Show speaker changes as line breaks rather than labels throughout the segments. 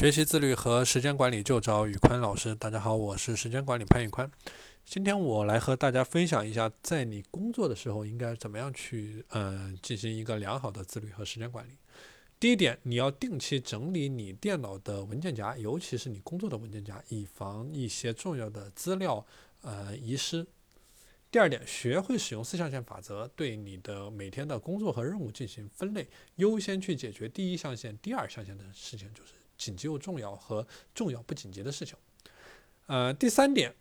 学习自律和时间管理就找宇宽老师。大家好，我是时间管理潘宇宽。今天我来和大家分享一下，在你工作的时候应该怎么样去呃进行一个良好的自律和时间管理。第一点，你要定期整理你电脑的文件夹，尤其是你工作的文件夹，以防一些重要的资料呃遗失。第二点，学会使用四象限法则，对你的每天的工作和任务进行分类，优先去解决第一象限、第二象限的事情，就是。紧急又重要和重要不紧急的事情。呃，第三点，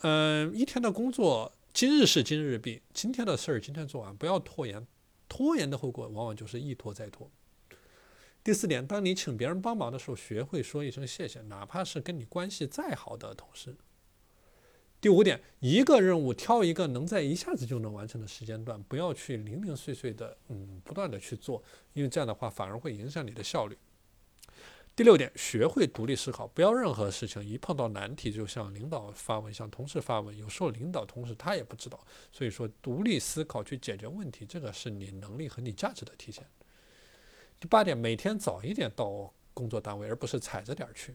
嗯，一天的工作今日事今日毕，今天的事儿今天做完，不要拖延。拖延的后果往往就是一拖再拖。第四点，当你请别人帮忙的时候，学会说一声谢谢，哪怕是跟你关系再好的同事。第五点，一个任务挑一个能在一下子就能完成的时间段，不要去零零碎碎的，嗯，不断的去做，因为这样的话反而会影响你的效率。第六点，学会独立思考，不要任何事情一碰到难题就向领导发问，向同事发问。有时候领导、同事他也不知道，所以说独立思考去解决问题，这个是你能力和你价值的体现。第八点，每天早一点到工作单位，而不是踩着点儿去。